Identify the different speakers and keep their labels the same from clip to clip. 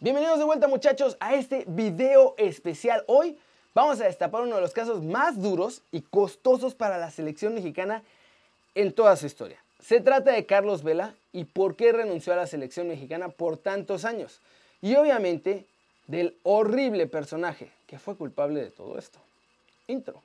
Speaker 1: Bienvenidos de vuelta muchachos a este video especial. Hoy vamos a destapar uno de los casos más duros y costosos para la selección mexicana en toda su historia. Se trata de Carlos Vela y por qué renunció a la selección mexicana por tantos años. Y obviamente del horrible personaje que fue culpable de todo esto. Intro.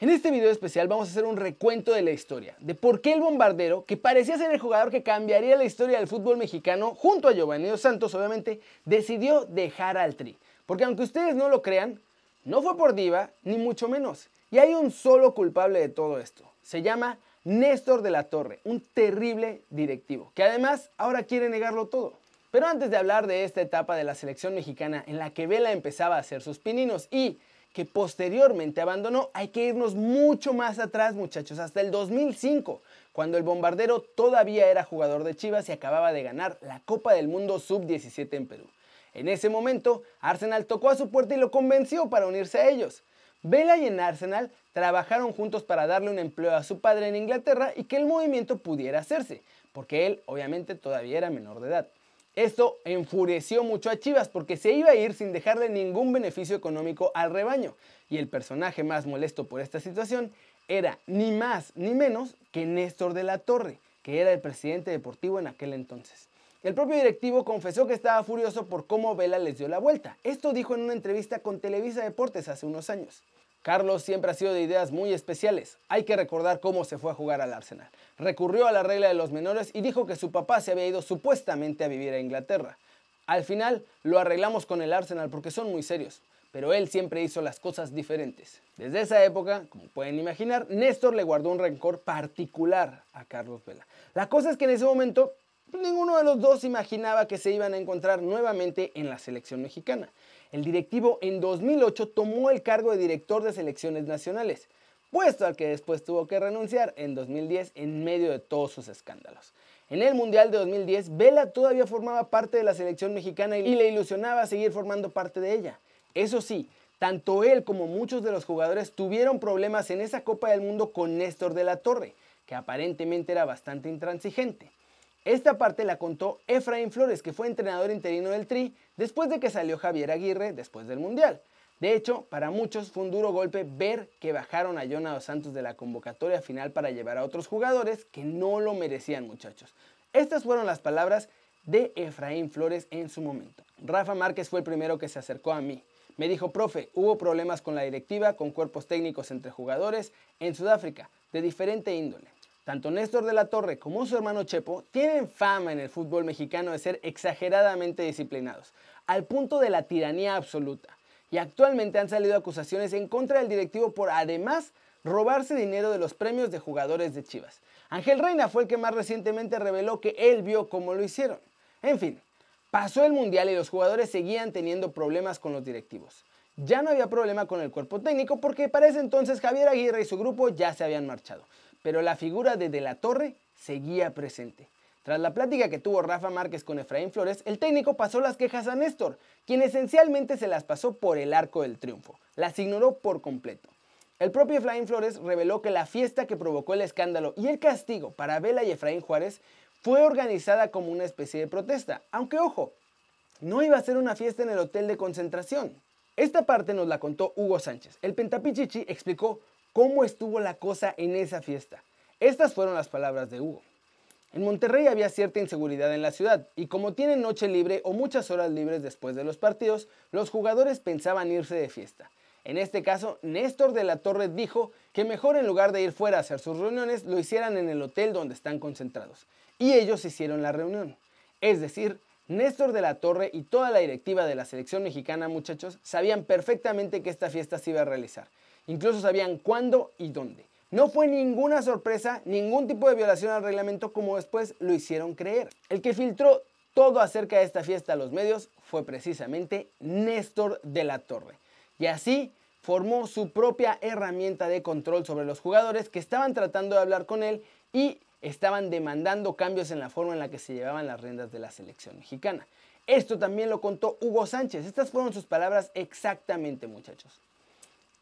Speaker 1: En este video especial vamos a hacer un recuento de la historia, de por qué el bombardero, que parecía ser el jugador que cambiaría la historia del fútbol mexicano, junto a Giovanni Santos obviamente, decidió dejar al Tri. Porque aunque ustedes no lo crean, no fue por diva, ni mucho menos. Y hay un solo culpable de todo esto. Se llama Néstor de la Torre, un terrible directivo, que además ahora quiere negarlo todo. Pero antes de hablar de esta etapa de la selección mexicana en la que Vela empezaba a hacer sus pininos y que posteriormente abandonó, hay que irnos mucho más atrás muchachos, hasta el 2005, cuando el bombardero todavía era jugador de Chivas y acababa de ganar la Copa del Mundo Sub-17 en Perú. En ese momento, Arsenal tocó a su puerta y lo convenció para unirse a ellos. Vela y en Arsenal trabajaron juntos para darle un empleo a su padre en Inglaterra y que el movimiento pudiera hacerse, porque él obviamente todavía era menor de edad. Esto enfureció mucho a Chivas porque se iba a ir sin dejarle ningún beneficio económico al rebaño. Y el personaje más molesto por esta situación era ni más ni menos que Néstor de la Torre, que era el presidente deportivo en aquel entonces. El propio directivo confesó que estaba furioso por cómo Vela les dio la vuelta. Esto dijo en una entrevista con Televisa Deportes hace unos años. Carlos siempre ha sido de ideas muy especiales. Hay que recordar cómo se fue a jugar al Arsenal. Recurrió a la regla de los menores y dijo que su papá se había ido supuestamente a vivir a Inglaterra. Al final lo arreglamos con el Arsenal porque son muy serios, pero él siempre hizo las cosas diferentes. Desde esa época, como pueden imaginar, Néstor le guardó un rencor particular a Carlos Vela. La cosa es que en ese momento ninguno de los dos imaginaba que se iban a encontrar nuevamente en la selección mexicana el directivo en 2008 tomó el cargo de director de selecciones nacionales, puesto al que después tuvo que renunciar en 2010 en medio de todos sus escándalos. En el Mundial de 2010, Vela todavía formaba parte de la selección mexicana y le ilusionaba seguir formando parte de ella. Eso sí, tanto él como muchos de los jugadores tuvieron problemas en esa Copa del Mundo con Néstor de la Torre, que aparentemente era bastante intransigente. Esta parte la contó Efraín Flores, que fue entrenador interino del Tri después de que salió Javier Aguirre después del Mundial. De hecho, para muchos fue un duro golpe ver que bajaron a Jonah Santos de la convocatoria final para llevar a otros jugadores que no lo merecían, muchachos. Estas fueron las palabras de Efraín Flores en su momento. Rafa Márquez fue el primero que se acercó a mí. Me dijo, profe, hubo problemas con la directiva, con cuerpos técnicos entre jugadores en Sudáfrica, de diferente índole. Tanto Néstor de la Torre como su hermano Chepo tienen fama en el fútbol mexicano de ser exageradamente disciplinados, al punto de la tiranía absoluta. Y actualmente han salido acusaciones en contra del directivo por además robarse dinero de los premios de jugadores de Chivas. Ángel Reina fue el que más recientemente reveló que él vio cómo lo hicieron. En fin, pasó el Mundial y los jugadores seguían teniendo problemas con los directivos. Ya no había problema con el cuerpo técnico porque para ese entonces Javier Aguirre y su grupo ya se habían marchado pero la figura de De la Torre seguía presente. Tras la plática que tuvo Rafa Márquez con Efraín Flores, el técnico pasó las quejas a Néstor, quien esencialmente se las pasó por el arco del triunfo, las ignoró por completo. El propio Efraín Flores reveló que la fiesta que provocó el escándalo y el castigo para Vela y Efraín Juárez fue organizada como una especie de protesta, aunque ojo, no iba a ser una fiesta en el hotel de concentración. Esta parte nos la contó Hugo Sánchez. El Pentapichichi explicó cómo estuvo la cosa en esa fiesta. Estas fueron las palabras de Hugo. En Monterrey había cierta inseguridad en la ciudad y como tienen noche libre o muchas horas libres después de los partidos, los jugadores pensaban irse de fiesta. En este caso, Néstor de la Torre dijo que mejor en lugar de ir fuera a hacer sus reuniones, lo hicieran en el hotel donde están concentrados. Y ellos hicieron la reunión. Es decir, Néstor de la Torre y toda la directiva de la selección mexicana, muchachos, sabían perfectamente que esta fiesta se iba a realizar. Incluso sabían cuándo y dónde. No fue ninguna sorpresa, ningún tipo de violación al reglamento como después lo hicieron creer. El que filtró todo acerca de esta fiesta a los medios fue precisamente Néstor de la Torre. Y así formó su propia herramienta de control sobre los jugadores que estaban tratando de hablar con él y estaban demandando cambios en la forma en la que se llevaban las riendas de la selección mexicana. Esto también lo contó Hugo Sánchez. Estas fueron sus palabras exactamente, muchachos.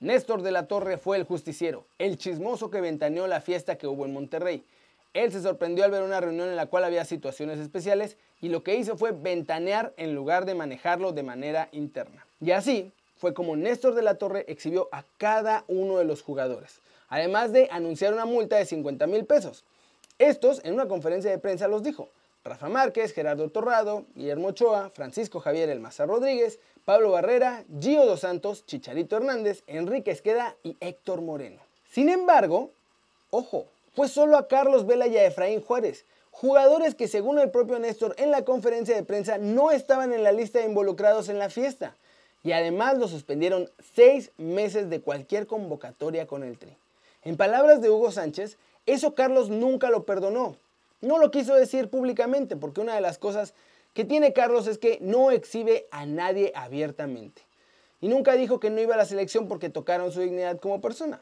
Speaker 1: Néstor de la Torre fue el justiciero, el chismoso que ventaneó la fiesta que hubo en Monterrey. Él se sorprendió al ver una reunión en la cual había situaciones especiales y lo que hizo fue ventanear en lugar de manejarlo de manera interna. Y así fue como Néstor de la Torre exhibió a cada uno de los jugadores, además de anunciar una multa de 50 mil pesos. Estos, en una conferencia de prensa, los dijo. Rafa Márquez, Gerardo Torrado, Guillermo Ochoa, Francisco Javier El Maza Rodríguez, Pablo Barrera, Gio Dos Santos, Chicharito Hernández, Enrique Esqueda y Héctor Moreno. Sin embargo, ojo, fue solo a Carlos Vela y a Efraín Juárez, jugadores que según el propio Néstor en la conferencia de prensa no estaban en la lista de involucrados en la fiesta y además lo suspendieron seis meses de cualquier convocatoria con el Tri. En palabras de Hugo Sánchez, eso Carlos nunca lo perdonó. No lo quiso decir públicamente porque una de las cosas que tiene Carlos es que no exhibe a nadie abiertamente. Y nunca dijo que no iba a la selección porque tocaron su dignidad como persona.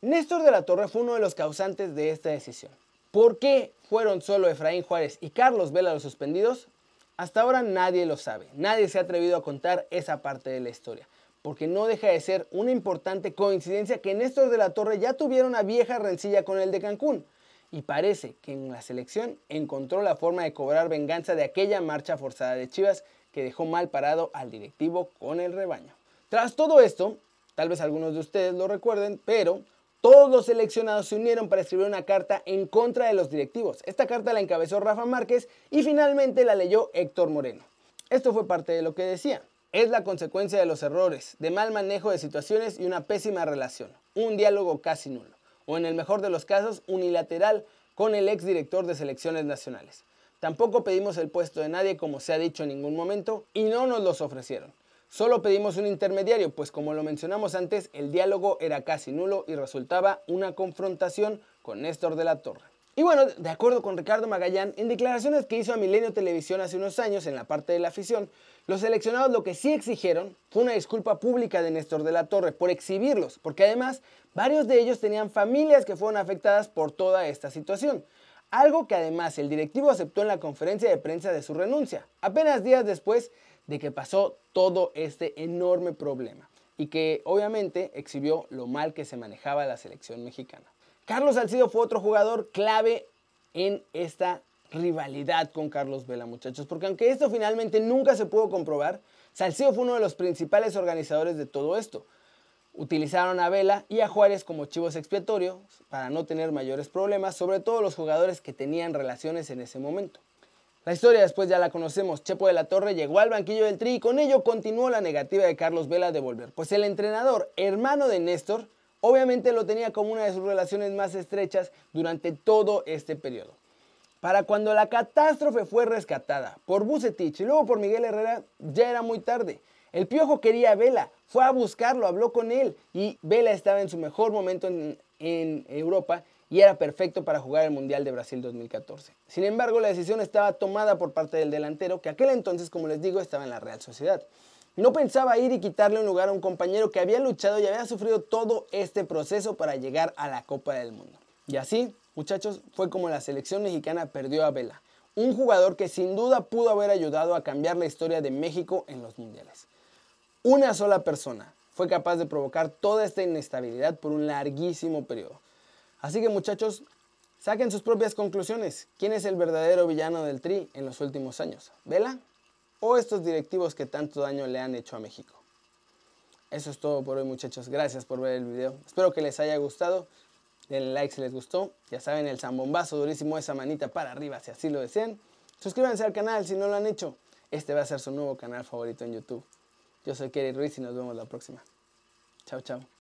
Speaker 1: Néstor de la Torre fue uno de los causantes de esta decisión. ¿Por qué fueron solo Efraín Juárez y Carlos Vela los suspendidos? Hasta ahora nadie lo sabe, nadie se ha atrevido a contar esa parte de la historia, porque no deja de ser una importante coincidencia que Néstor de la Torre ya tuviera una vieja rencilla con el de Cancún, y parece que en la selección encontró la forma de cobrar venganza de aquella marcha forzada de Chivas que dejó mal parado al directivo con el rebaño. Tras todo esto, tal vez algunos de ustedes lo recuerden, pero todos los seleccionados se unieron para escribir una carta en contra de los directivos. Esta carta la encabezó Rafa Márquez y finalmente la leyó Héctor Moreno. Esto fue parte de lo que decía. Es la consecuencia de los errores, de mal manejo de situaciones y una pésima relación. Un diálogo casi nulo. O en el mejor de los casos, unilateral con el exdirector de selecciones nacionales. Tampoco pedimos el puesto de nadie como se ha dicho en ningún momento y no nos los ofrecieron. Solo pedimos un intermediario, pues como lo mencionamos antes, el diálogo era casi nulo y resultaba una confrontación con Néstor de la Torre. Y bueno, de acuerdo con Ricardo Magallán, en declaraciones que hizo a Milenio Televisión hace unos años en la parte de la afición, los seleccionados lo que sí exigieron fue una disculpa pública de Néstor de la Torre por exhibirlos, porque además varios de ellos tenían familias que fueron afectadas por toda esta situación. Algo que además el directivo aceptó en la conferencia de prensa de su renuncia, apenas días después de que pasó todo este enorme problema y que obviamente exhibió lo mal que se manejaba la selección mexicana. Carlos Salcido fue otro jugador clave en esta rivalidad con Carlos Vela, muchachos, porque aunque esto finalmente nunca se pudo comprobar, Salcido fue uno de los principales organizadores de todo esto. Utilizaron a Vela y a Juárez como chivos expiatorios para no tener mayores problemas, sobre todo los jugadores que tenían relaciones en ese momento. La historia después ya la conocemos. Chepo de la Torre llegó al banquillo del Tri y con ello continuó la negativa de Carlos Vela de volver. Pues el entrenador, hermano de Néstor, obviamente lo tenía como una de sus relaciones más estrechas durante todo este periodo. Para cuando la catástrofe fue rescatada por Bucetich y luego por Miguel Herrera, ya era muy tarde. El Piojo quería a Vela, fue a buscarlo, habló con él y Vela estaba en su mejor momento en, en Europa y era perfecto para jugar el Mundial de Brasil 2014. Sin embargo, la decisión estaba tomada por parte del delantero, que aquel entonces, como les digo, estaba en la Real Sociedad. No pensaba ir y quitarle un lugar a un compañero que había luchado y había sufrido todo este proceso para llegar a la Copa del Mundo. Y así, muchachos, fue como la selección mexicana perdió a Vela, un jugador que sin duda pudo haber ayudado a cambiar la historia de México en los mundiales. Una sola persona fue capaz de provocar toda esta inestabilidad por un larguísimo periodo. Así que muchachos, saquen sus propias conclusiones. ¿Quién es el verdadero villano del Tri en los últimos años? ¿Vela? ¿O estos directivos que tanto daño le han hecho a México? Eso es todo por hoy muchachos. Gracias por ver el video. Espero que les haya gustado. Denle like si les gustó. Ya saben, el zambombazo durísimo, esa manita para arriba si así lo desean. Suscríbanse al canal si no lo han hecho. Este va a ser su nuevo canal favorito en YouTube. Yo soy Kerry Ruiz y nos vemos la próxima. Chao, chao.